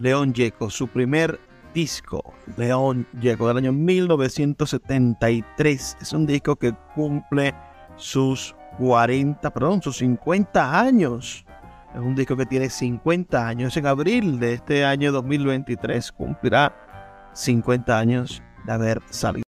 León Yeco, su primer disco, León Yeco, del año 1973. Es un disco que cumple sus 40, perdón, sus 50 años. Es un disco que tiene 50 años. En abril de este año 2023 cumplirá 50 años de haber salido.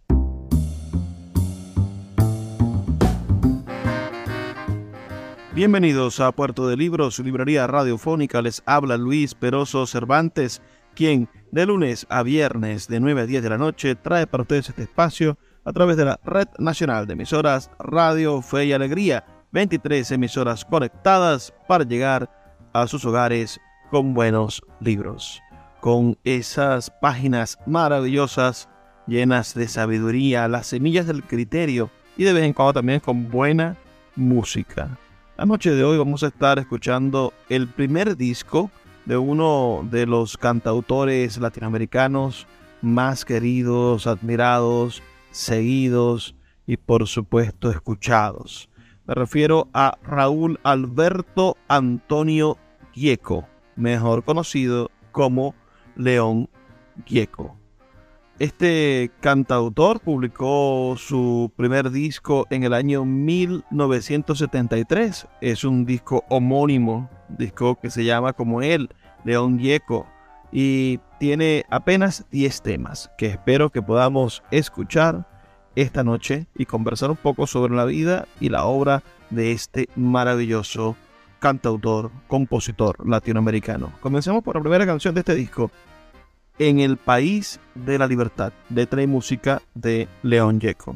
Bienvenidos a Puerto de Libros, librería radiofónica. Les habla Luis Peroso Cervantes, quien de lunes a viernes de 9 a 10 de la noche trae para ustedes este espacio a través de la Red Nacional de Emisoras Radio Fe y Alegría. 23 emisoras conectadas para llegar a sus hogares con buenos libros, con esas páginas maravillosas llenas de sabiduría, las semillas del criterio y de vez en cuando también con buena música. La noche de hoy vamos a estar escuchando el primer disco de uno de los cantautores latinoamericanos más queridos, admirados, seguidos y por supuesto escuchados. Me refiero a Raúl Alberto Antonio Gieco, mejor conocido como León Gieco. Este cantautor publicó su primer disco en el año 1973. Es un disco homónimo, disco que se llama como él, León Gieco, y tiene apenas 10 temas que espero que podamos escuchar esta noche y conversar un poco sobre la vida y la obra de este maravilloso cantautor, compositor latinoamericano. Comencemos por la primera canción de este disco, en el país de la libertad, letra y música de León Yeco.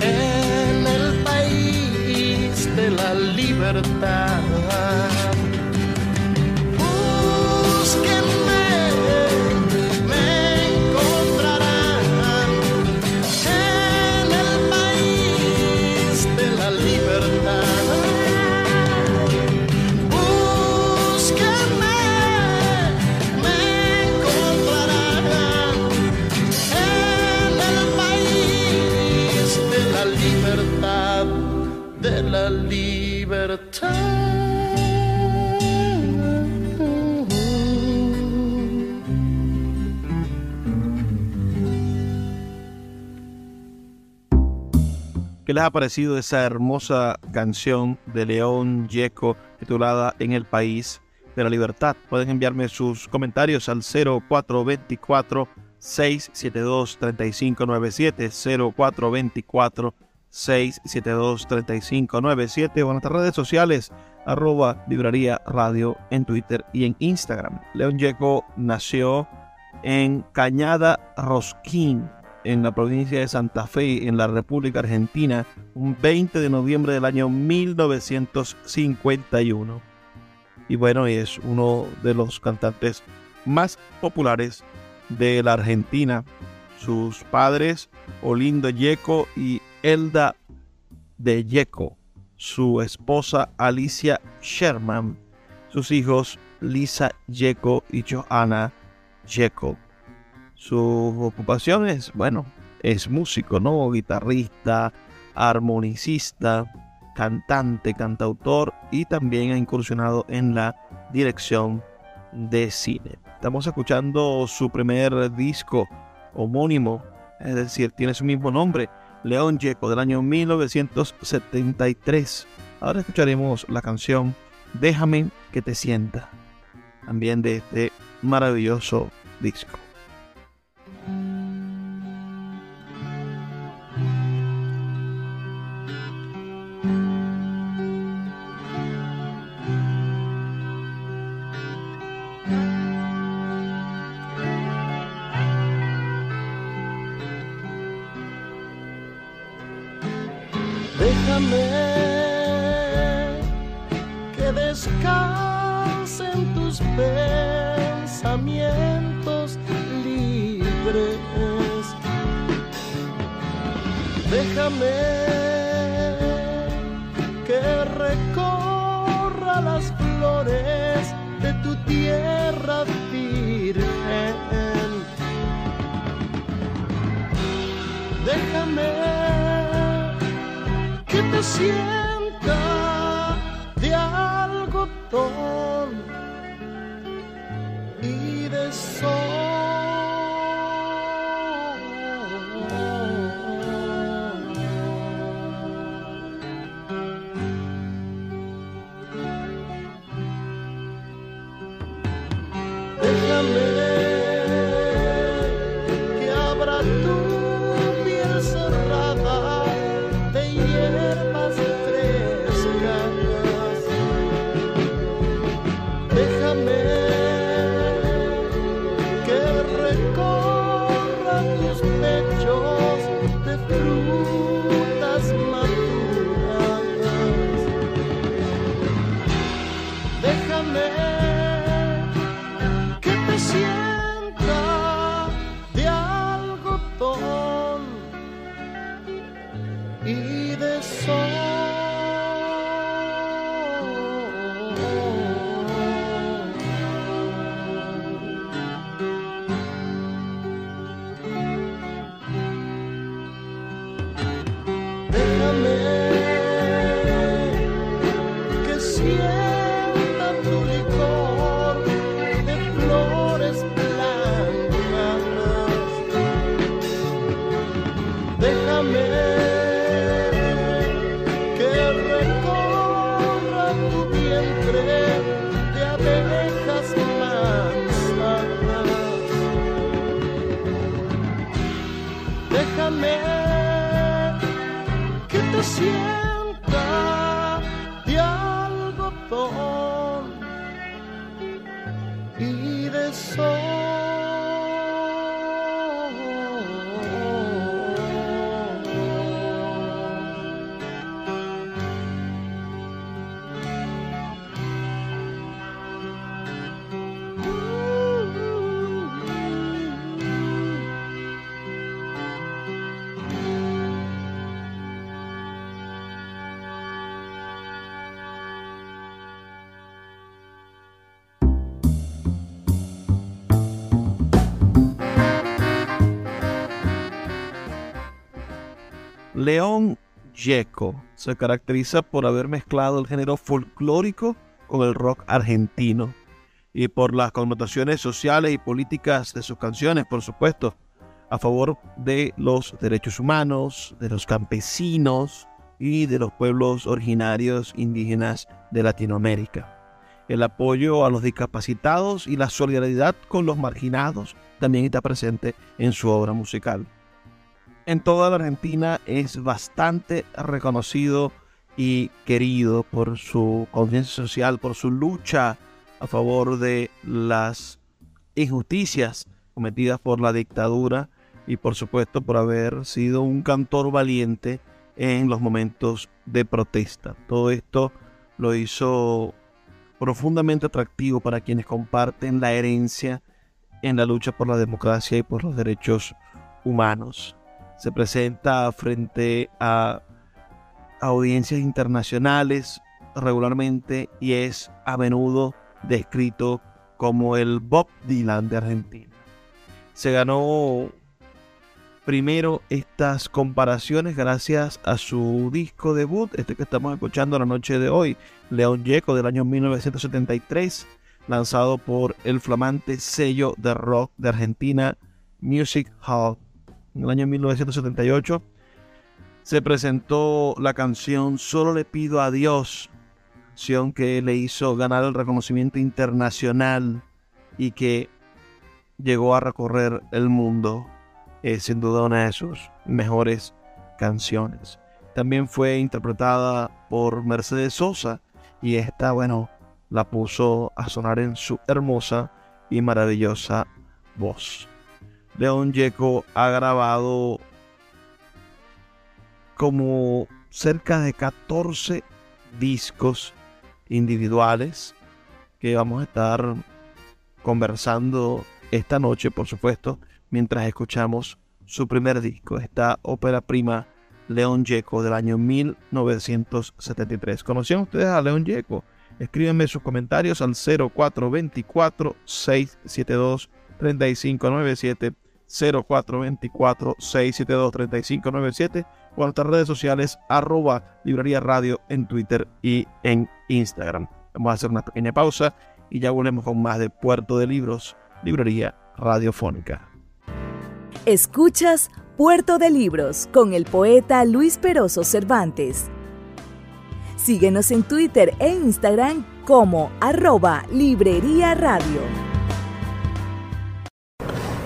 en el país de la libertad. ¿Qué les ha parecido esa hermosa canción de León Yeco titulada En el País de la Libertad? Pueden enviarme sus comentarios al 0424 672 3597 0424 672 3597 o en nuestras redes sociales arroba librería radio en Twitter y en Instagram. León Yeco nació en Cañada Rosquín, en la provincia de Santa Fe, en la República Argentina, un 20 de noviembre del año 1951. Y bueno, es uno de los cantantes más populares de la Argentina. Sus padres, Olindo Yeco y Elda de Yeco, su esposa Alicia Sherman, sus hijos Lisa Yeco y Johanna Yeco. Su ocupación es, bueno, es músico, ¿no? Guitarrista, armonicista, cantante, cantautor y también ha incursionado en la dirección de cine. Estamos escuchando su primer disco homónimo, es decir, tiene su mismo nombre, León Yeco, del año 1973. Ahora escucharemos la canción Déjame que te sienta, también de este maravilloso disco. Déjame que recorra las flores de tu tierra virgen. Déjame que te sienta de algodón y León Yeco se caracteriza por haber mezclado el género folclórico con el rock argentino y por las connotaciones sociales y políticas de sus canciones, por supuesto, a favor de los derechos humanos, de los campesinos y de los pueblos originarios indígenas de Latinoamérica. El apoyo a los discapacitados y la solidaridad con los marginados también está presente en su obra musical en toda la Argentina es bastante reconocido y querido por su conciencia social, por su lucha a favor de las injusticias cometidas por la dictadura y por supuesto por haber sido un cantor valiente en los momentos de protesta. Todo esto lo hizo profundamente atractivo para quienes comparten la herencia en la lucha por la democracia y por los derechos humanos se presenta frente a audiencias internacionales regularmente y es a menudo descrito como el Bob Dylan de Argentina. Se ganó primero estas comparaciones gracias a su disco debut, este que estamos escuchando la noche de hoy, León Yeco del año 1973, lanzado por el flamante sello de rock de Argentina Music Hall en el año 1978, se presentó la canción Solo le pido a Dios, canción que le hizo ganar el reconocimiento internacional y que llegó a recorrer el mundo. Es sin duda una de sus mejores canciones. También fue interpretada por Mercedes Sosa y esta, bueno, la puso a sonar en su hermosa y maravillosa voz. León Yeco ha grabado como cerca de 14 discos individuales que vamos a estar conversando esta noche, por supuesto, mientras escuchamos su primer disco, esta ópera prima León Yeco del año 1973. ¿Conocían ustedes a León Yeco? Escríbenme sus comentarios al 0424 672 3597 0424-672-3597 o a nuestras redes sociales arroba librería radio en Twitter y en Instagram. Vamos a hacer una pequeña pausa y ya volvemos con más de Puerto de Libros, librería radiofónica. Escuchas Puerto de Libros con el poeta Luis Peroso Cervantes. Síguenos en Twitter e Instagram como arroba librería radio.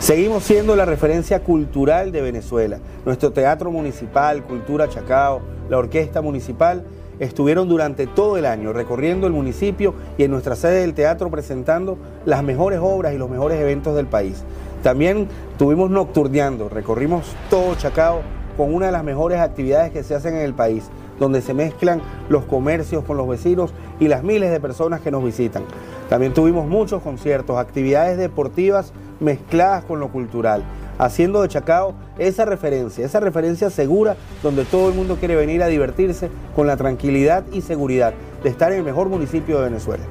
Seguimos siendo la referencia cultural de Venezuela. Nuestro teatro municipal, Cultura Chacao, la orquesta municipal estuvieron durante todo el año recorriendo el municipio y en nuestra sede del teatro presentando las mejores obras y los mejores eventos del país. También tuvimos nocturneando, recorrimos todo Chacao con una de las mejores actividades que se hacen en el país, donde se mezclan los comercios con los vecinos y las miles de personas que nos visitan. También tuvimos muchos conciertos, actividades deportivas mezcladas con lo cultural, haciendo de Chacao esa referencia, esa referencia segura donde todo el mundo quiere venir a divertirse con la tranquilidad y seguridad de estar en el mejor municipio de Venezuela.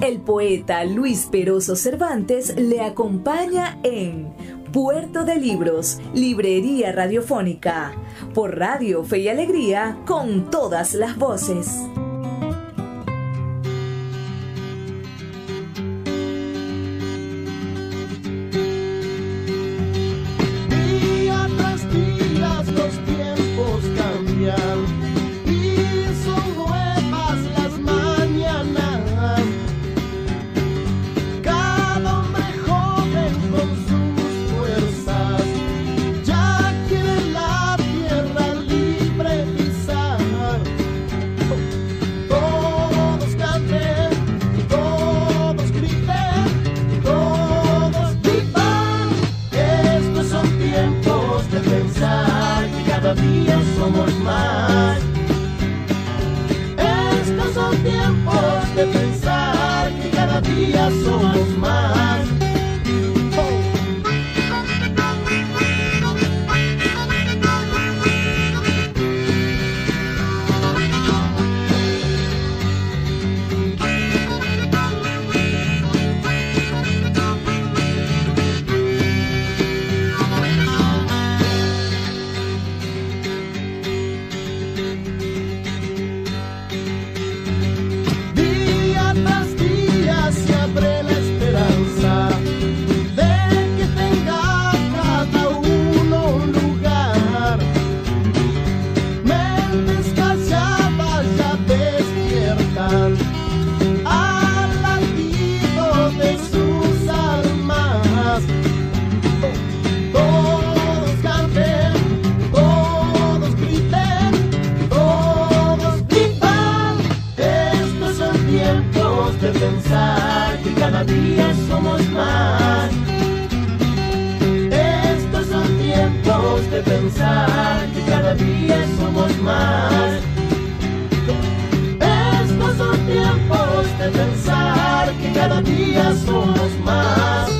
El poeta Luis Peroso Cervantes le acompaña en Puerto de Libros, Librería Radiofónica, por Radio Fe y Alegría, con todas las voces. Día somos más. Estos son tiempos de pensar que cada día somos más.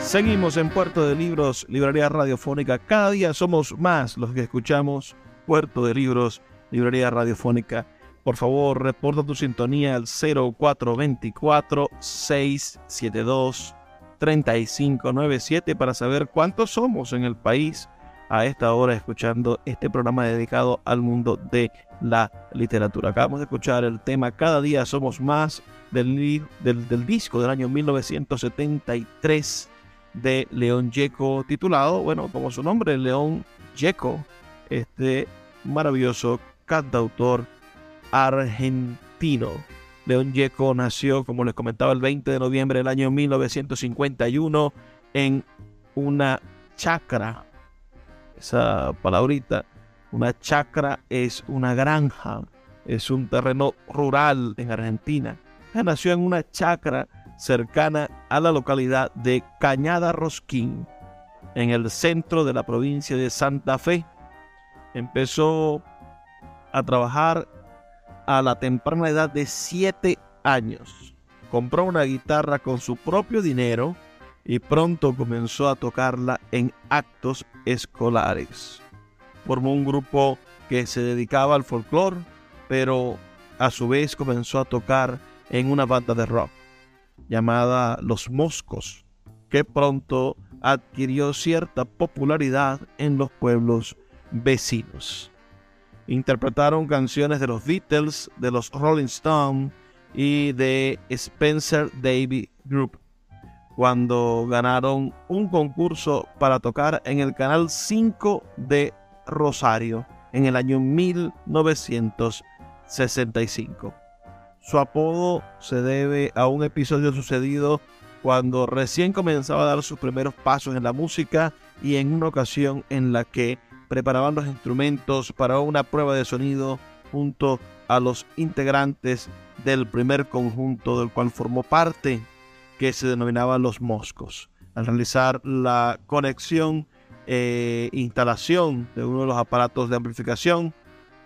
Seguimos en Puerto de Libros, Librería Radiofónica. Cada día somos más los que escuchamos Puerto de Libros, Librería Radiofónica. Por favor, reporta tu sintonía al 0424-672-3597 para saber cuántos somos en el país a esta hora escuchando este programa dedicado al mundo de la literatura. Acabamos de escuchar el tema Cada día somos más del, del disco del año 1973 de León Yeco, titulado, bueno, como su nombre, León Yeco, este maravilloso cantautor argentino. León Yeco nació, como les comentaba, el 20 de noviembre del año 1951 en una chacra. Esa palabrita, una chacra es una granja, es un terreno rural en Argentina. Nació en una chacra cercana a la localidad de Cañada Rosquín, en el centro de la provincia de Santa Fe. Empezó a trabajar a la temprana edad de 7 años. Compró una guitarra con su propio dinero y pronto comenzó a tocarla en actos escolares. Formó un grupo que se dedicaba al folclore, pero a su vez comenzó a tocar en una banda de rock llamada Los Moscos, que pronto adquirió cierta popularidad en los pueblos vecinos. Interpretaron canciones de los Beatles, de los Rolling Stones y de Spencer David Group cuando ganaron un concurso para tocar en el Canal 5 de Rosario en el año 1965. Su apodo se debe a un episodio sucedido cuando recién comenzaba a dar sus primeros pasos en la música y en una ocasión en la que preparaban los instrumentos para una prueba de sonido junto a los integrantes del primer conjunto del cual formó parte, que se denominaba Los Moscos. Al realizar la conexión e instalación de uno de los aparatos de amplificación,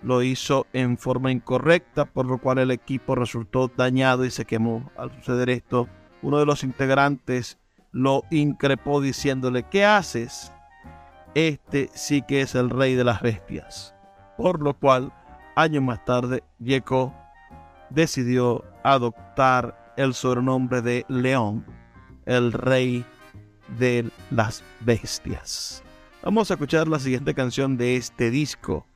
lo hizo en forma incorrecta, por lo cual el equipo resultó dañado y se quemó. Al suceder esto, uno de los integrantes lo increpó diciéndole, ¿qué haces? Este sí que es el rey de las bestias. Por lo cual, años más tarde, Yeco decidió adoptar el sobrenombre de León, el rey de las bestias. Vamos a escuchar la siguiente canción de este disco.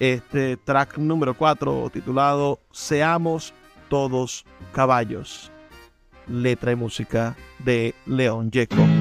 Este track número 4 titulado Seamos todos caballos. Letra y música de León Yeco.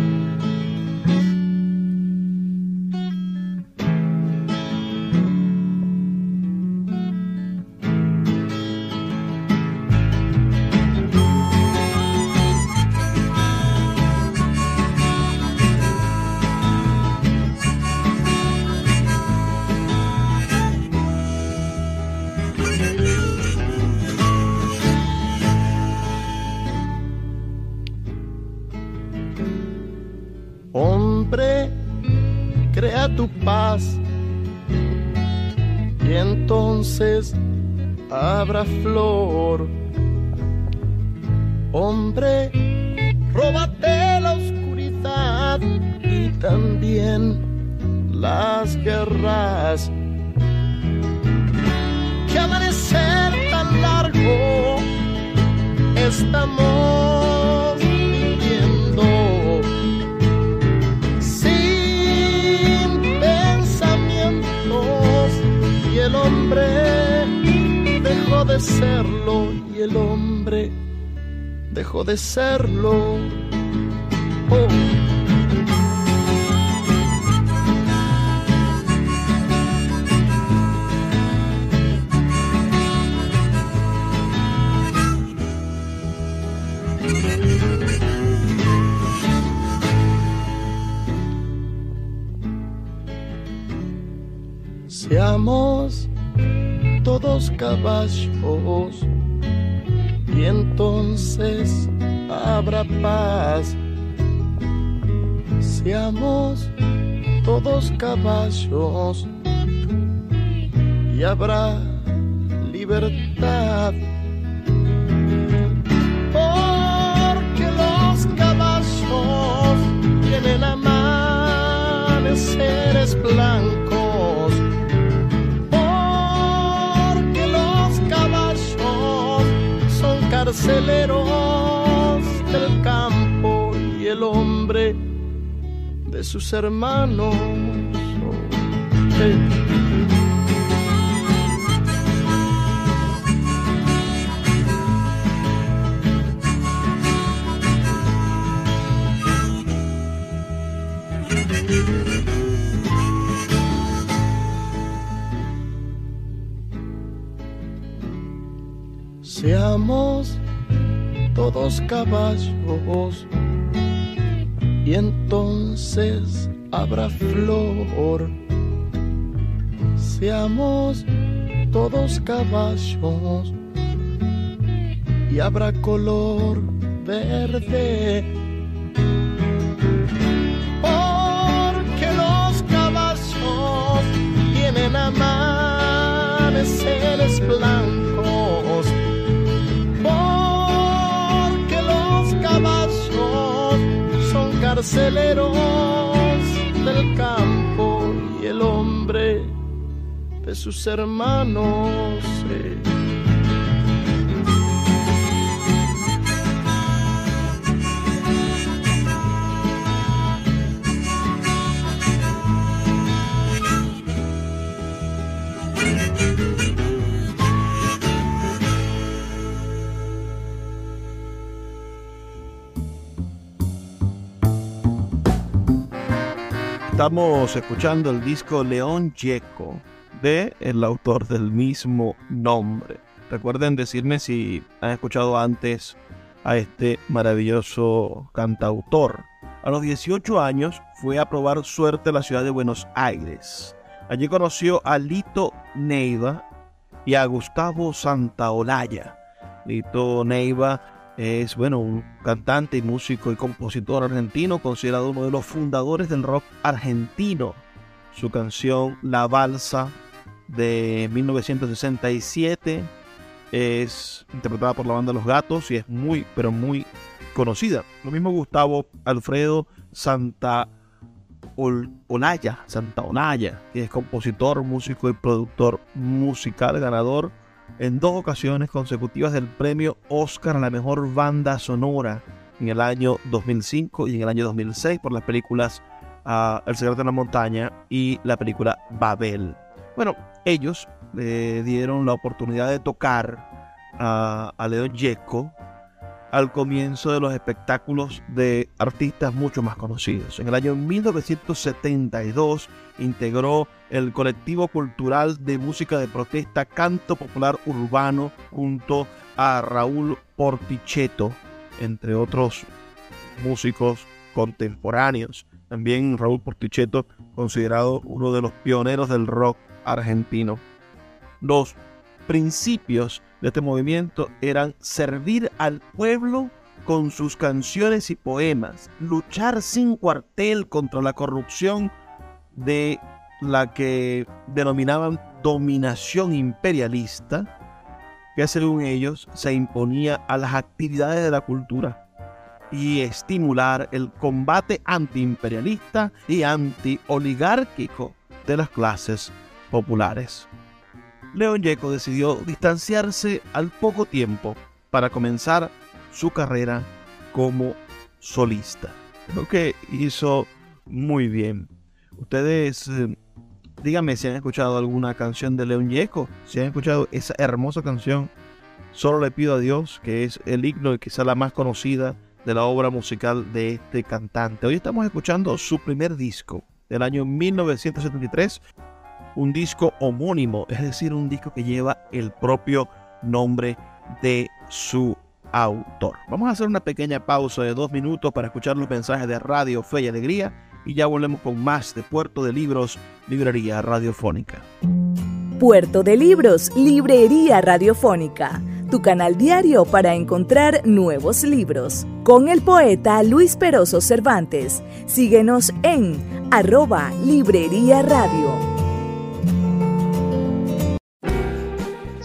Habrá flor. Seamos todos caballos y habrá libertad. Porque los caballos tienen amaneceres blancos. Porque los caballos son carceleros de sus hermanos. Seamos todos caballos y habrá flor. Seamos todos caballos y habrá color verde. Porque los caballos tienen amaneceres blancos. Carceleros del campo y el hombre de sus hermanos. eh. Estamos escuchando el disco León Yeco de el autor del mismo nombre. Recuerden decirme si han escuchado antes a este maravilloso cantautor. A los 18 años fue a probar suerte a la ciudad de Buenos Aires. Allí conoció a Lito Neiva y a Gustavo Santaolalla. Lito Neiva es, bueno, un cantante y músico y compositor argentino, considerado uno de los fundadores del rock argentino. Su canción La Balsa de 1967 es interpretada por la banda Los Gatos y es muy, pero muy conocida. Lo mismo Gustavo Alfredo Santa Ol- Olaya, Santa Olaya, que es compositor, músico y productor musical, ganador en dos ocasiones consecutivas del premio Oscar a la mejor banda sonora en el año 2005 y en el año 2006 por las películas ah, El secreto de la montaña y la película Babel. Bueno, ellos le dieron la oportunidad de tocar a, a León Yeco al comienzo de los espectáculos de artistas mucho más conocidos. En el año 1972 integró el colectivo cultural de música de protesta Canto Popular Urbano junto a Raúl Portichetto, entre otros músicos contemporáneos. También Raúl Portichetto, considerado uno de los pioneros del rock argentino. Los principios de este movimiento eran servir al pueblo con sus canciones y poemas, luchar sin cuartel contra la corrupción de la que denominaban dominación imperialista que según ellos se imponía a las actividades de la cultura y estimular el combate antiimperialista y antioligárquico de las clases populares. León Yeco decidió distanciarse al poco tiempo para comenzar su carrera como solista. Lo que hizo muy bien. Ustedes eh, díganme si han escuchado alguna canción de León Yeco, si han escuchado esa hermosa canción. Solo le pido a Dios, que es el himno y quizá la más conocida de la obra musical de este cantante. Hoy estamos escuchando su primer disco del año 1973, un disco homónimo, es decir, un disco que lleva el propio nombre de su autor. Vamos a hacer una pequeña pausa de dos minutos para escuchar los mensajes de Radio Fe y Alegría y ya volvemos con más de Puerto de Libros, Librería Radiofónica. Puerto de Libros, Librería Radiofónica, tu canal diario para encontrar nuevos libros. Con el poeta Luis Peroso Cervantes. Síguenos en arroba Librería Radio.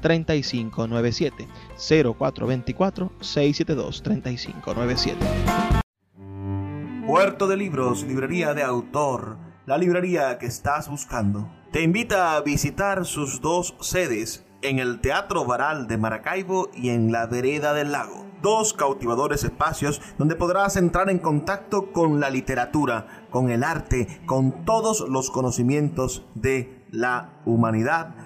3597 0424 672 3597 Puerto de Libros, librería de autor, la librería que estás buscando. Te invita a visitar sus dos sedes en el Teatro Varal de Maracaibo y en la Vereda del Lago. Dos cautivadores espacios donde podrás entrar en contacto con la literatura, con el arte, con todos los conocimientos de la humanidad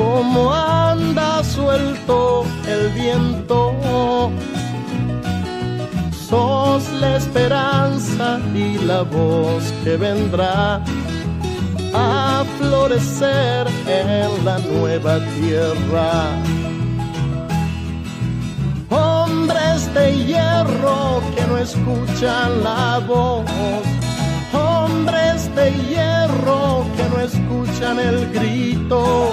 como anda suelto el viento. Sos la esperanza y la voz que vendrá a florecer en la nueva tierra. Hombres de hierro que no escuchan la voz, hombres de hierro que no escuchan el grito,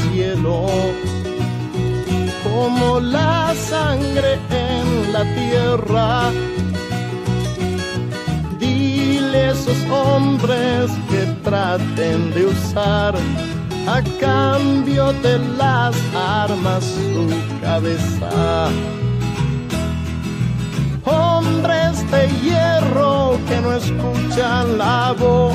cielo, como la sangre en la tierra. Dile a esos hombres que traten de usar a cambio de las armas su cabeza hombres de hierro que no escuchan la voz,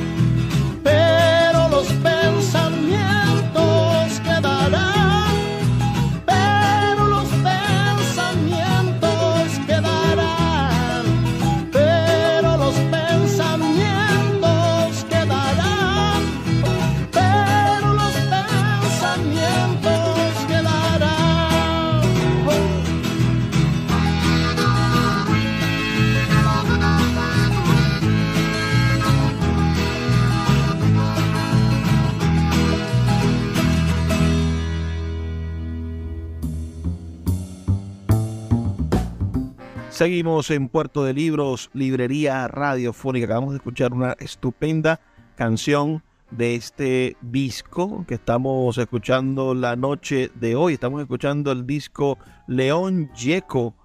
Seguimos en Puerto de Libros, Librería Radiofónica. Acabamos de escuchar una estupenda canción de este disco que estamos escuchando la noche de hoy. Estamos escuchando el disco León Yeco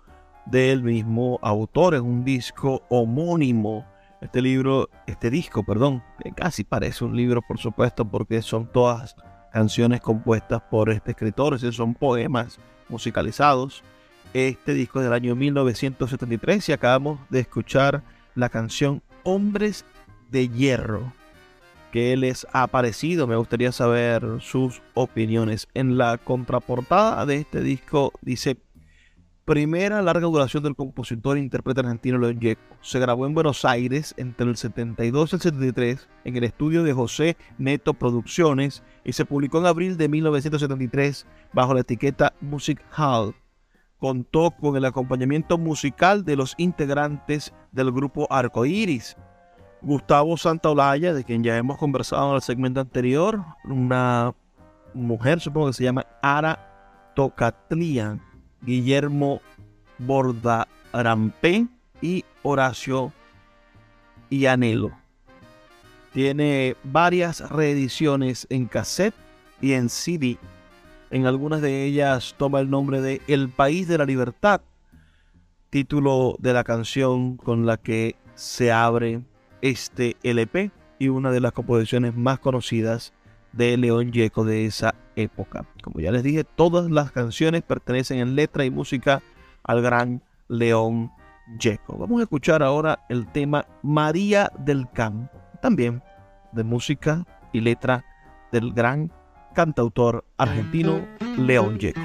del mismo autor. Es un disco homónimo. Este libro, este disco, perdón, casi parece un libro, por supuesto, porque son todas canciones compuestas por este escritor, es decir, son poemas musicalizados. Este disco es del año 1973 y acabamos de escuchar la canción Hombres de Hierro, que les ha parecido. Me gustaría saber sus opiniones. En la contraportada de este disco dice primera larga duración del compositor e intérprete argentino León Gieco. Se grabó en Buenos Aires entre el 72 y el 73 en el estudio de José Neto Producciones y se publicó en abril de 1973 bajo la etiqueta Music Hall. Contó con el acompañamiento musical de los integrantes del grupo Arcoiris. Gustavo Santaolalla, de quien ya hemos conversado en el segmento anterior, una mujer, supongo que se llama Ara Tocatlian, Guillermo Bordarampé y Horacio Ianelo. Tiene varias reediciones en cassette y en CD. En algunas de ellas toma el nombre de El País de la Libertad, título de la canción con la que se abre este LP y una de las composiciones más conocidas de León Yeco de esa época. Como ya les dije, todas las canciones pertenecen en letra y música al gran León Yeco. Vamos a escuchar ahora el tema María del Camp, también de música y letra del gran cantautor argentino León Yeco.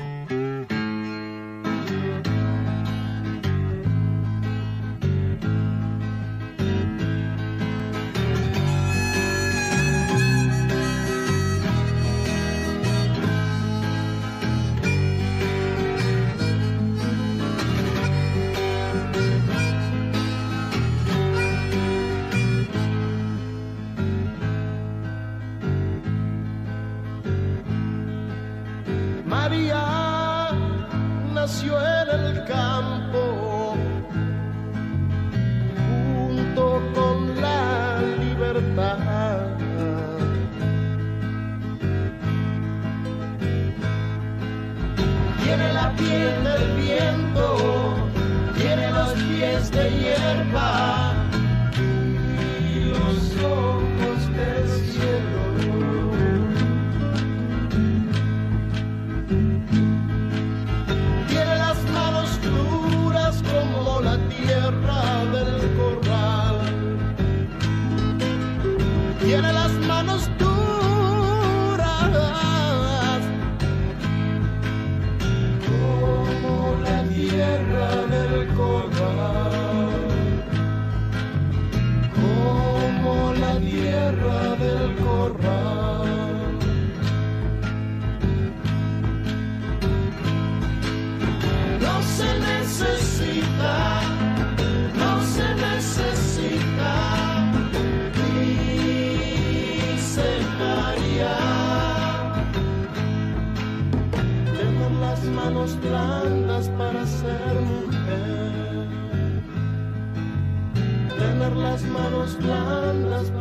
Blandas para ser mujer. Tener las manos blandas para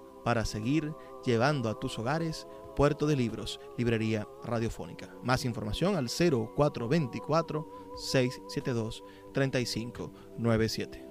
para seguir llevando a tus hogares Puerto de Libros, Librería Radiofónica. Más información al 0424 672 3597.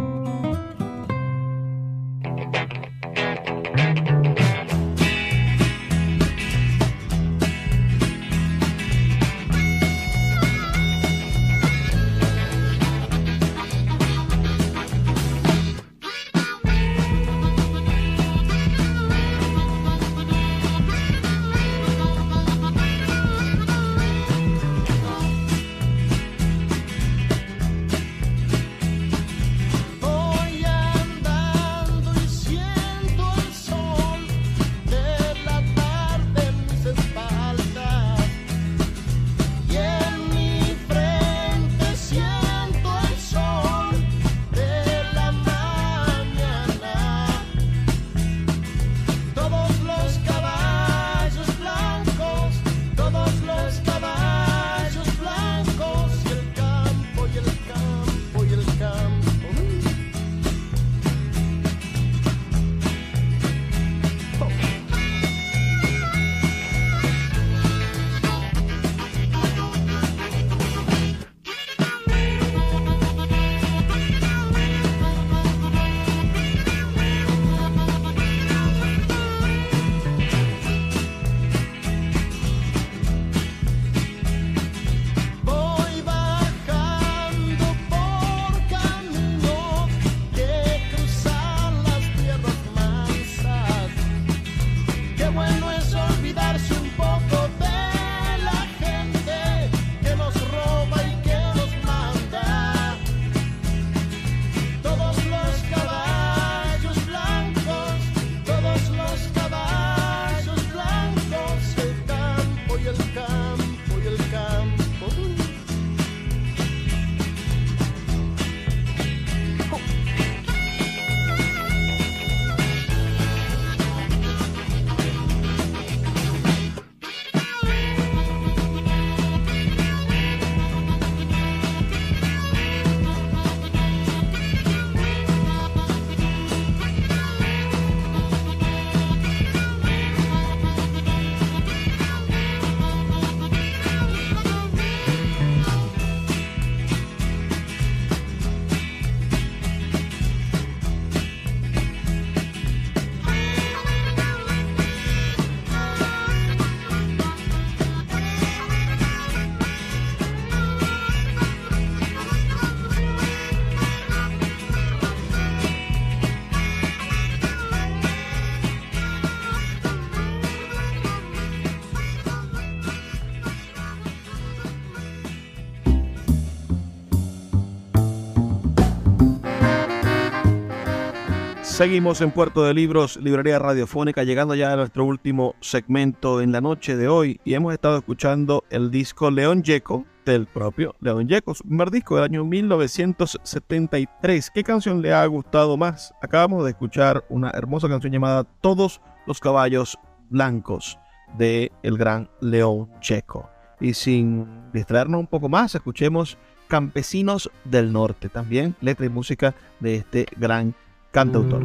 Seguimos en Puerto de Libros, Librería Radiofónica, llegando ya a nuestro último segmento en la noche de hoy y hemos estado escuchando el disco León Yeco del propio León Yeco, su primer disco del año 1973. ¿Qué canción le ha gustado más? Acabamos de escuchar una hermosa canción llamada Todos los caballos blancos de el gran León Checo. Y sin distraernos un poco más, escuchemos Campesinos del Norte, también letra y música de este gran cantautor.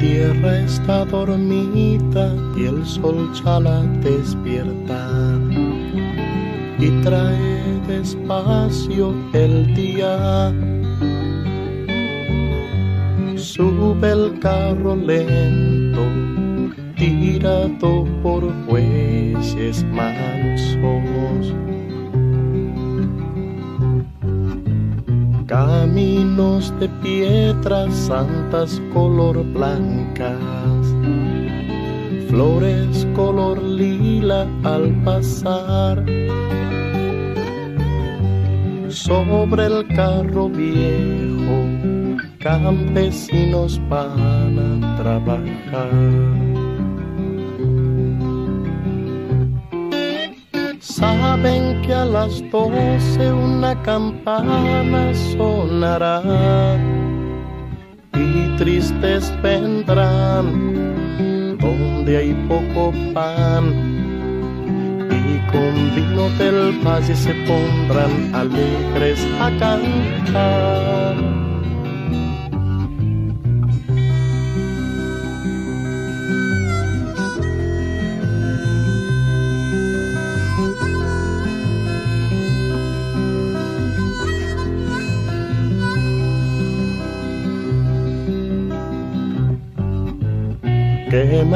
tierra está dormida y el sol ya la despierta y trae despacio el día. Sube el carro lento, tirado por jueces mansos. Caminos de piedras santas color blancas, flores color lila al pasar sobre el carro viejo, campesinos van a trabajar. Saben que a las doce una campana sonará y tristes vendrán donde hay poco pan con vino del valle se pondrán alegres a cantar.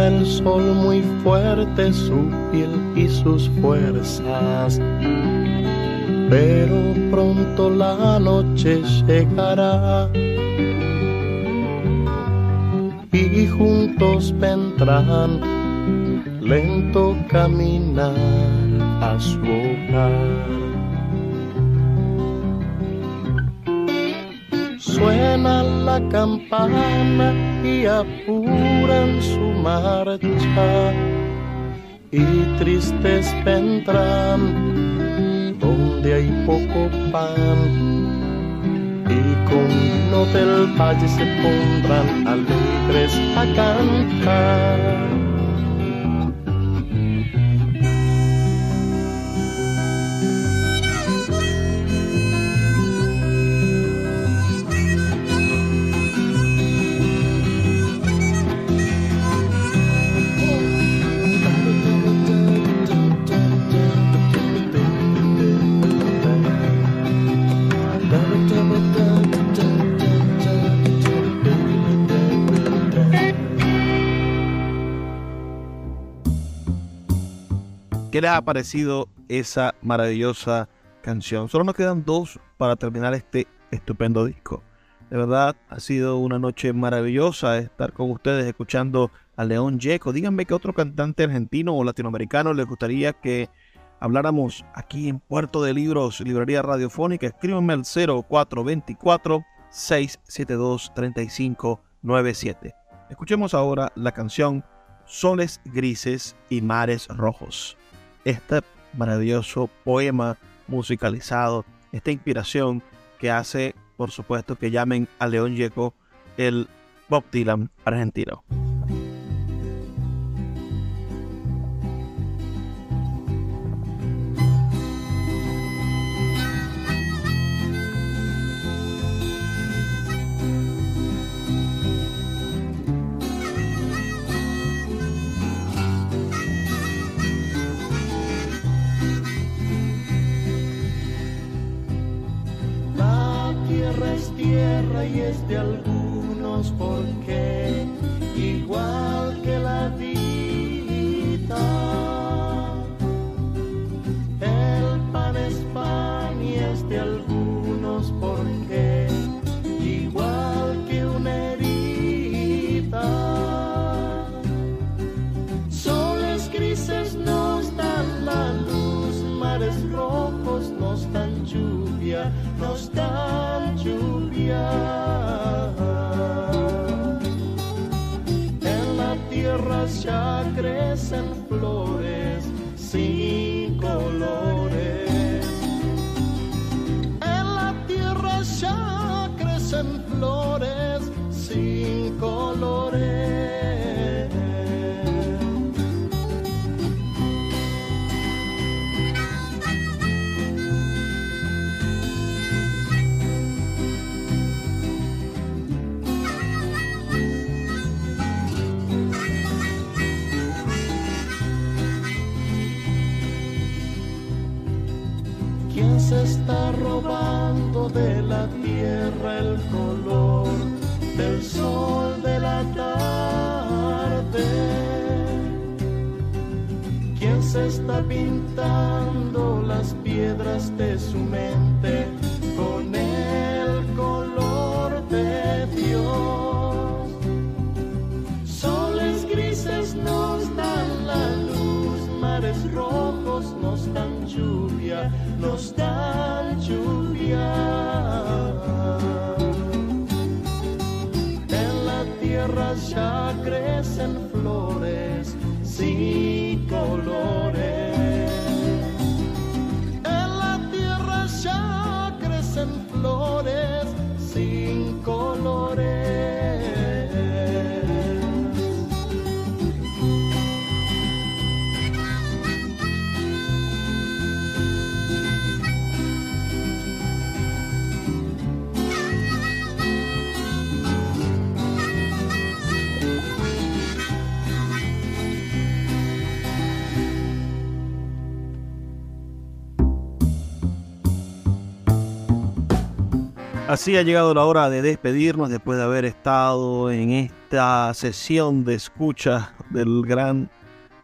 El sol muy fuerte su piel y sus fuerzas, pero pronto la noche llegará y juntos vendrán lento caminar a su hogar. Suena la campana y apuran su marcha y tristes vendrán donde hay poco pan y con vino del valle se pondrán alegres a cantar. ¿Qué ha parecido esa maravillosa canción? Solo nos quedan dos para terminar este estupendo disco. De verdad, ha sido una noche maravillosa estar con ustedes escuchando a León Yeco. Díganme qué otro cantante argentino o latinoamericano les gustaría que habláramos aquí en Puerto de Libros, Librería Radiofónica. Escríbanme al 0424 672 3597. Escuchemos ahora la canción Soles Grises y Mares Rojos este maravilloso poema musicalizado, esta inspiración que hace, por supuesto, que llamen a León Yeco el Bob Dylan argentino. Crecen flores sin colores. En la tierra ya crecen flores sin colores. Robando de la tierra el color del sol de la tarde. ¿Quién se está pintando las piedras de su mente con el color de Dios? Soles grises nos dan la luz, mares rojos nos dan lluvia, nos lluvia. En la tierra ya crecen flores sin Así ha llegado la hora de despedirnos después de haber estado en esta sesión de escucha del gran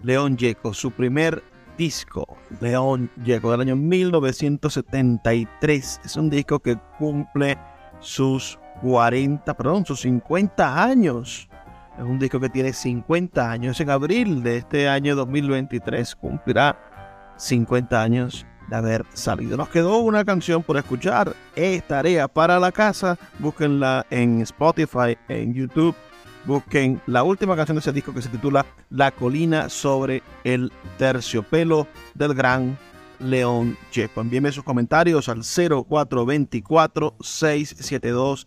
León Yeco, su primer disco, León Yeco, del año 1973. Es un disco que cumple sus 40, perdón, sus 50 años. Es un disco que tiene 50 años. En abril de este año 2023 cumplirá 50 años de haber salido. Nos quedó una canción por escuchar. Es tarea para la casa. Búsquenla en Spotify, en YouTube. Busquen la última canción de ese disco que se titula La colina sobre el terciopelo del gran León Chepo. Envíenme sus comentarios al 0424 672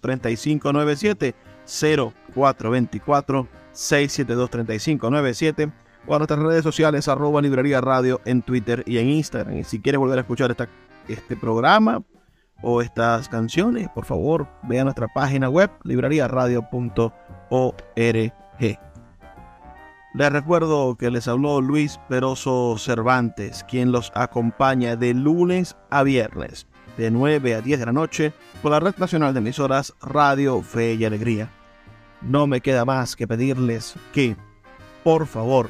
3597 0424 672 3597 o a nuestras redes sociales arroba librería radio en Twitter y en Instagram. Y si quieres volver a escuchar este programa o estas canciones, por favor, ve nuestra página web libreriaradio.org. Les recuerdo que les habló Luis Peroso Cervantes, quien los acompaña de lunes a viernes, de 9 a 10 de la noche, por la Red Nacional de Emisoras Radio Fe y Alegría. No me queda más que pedirles que, por favor,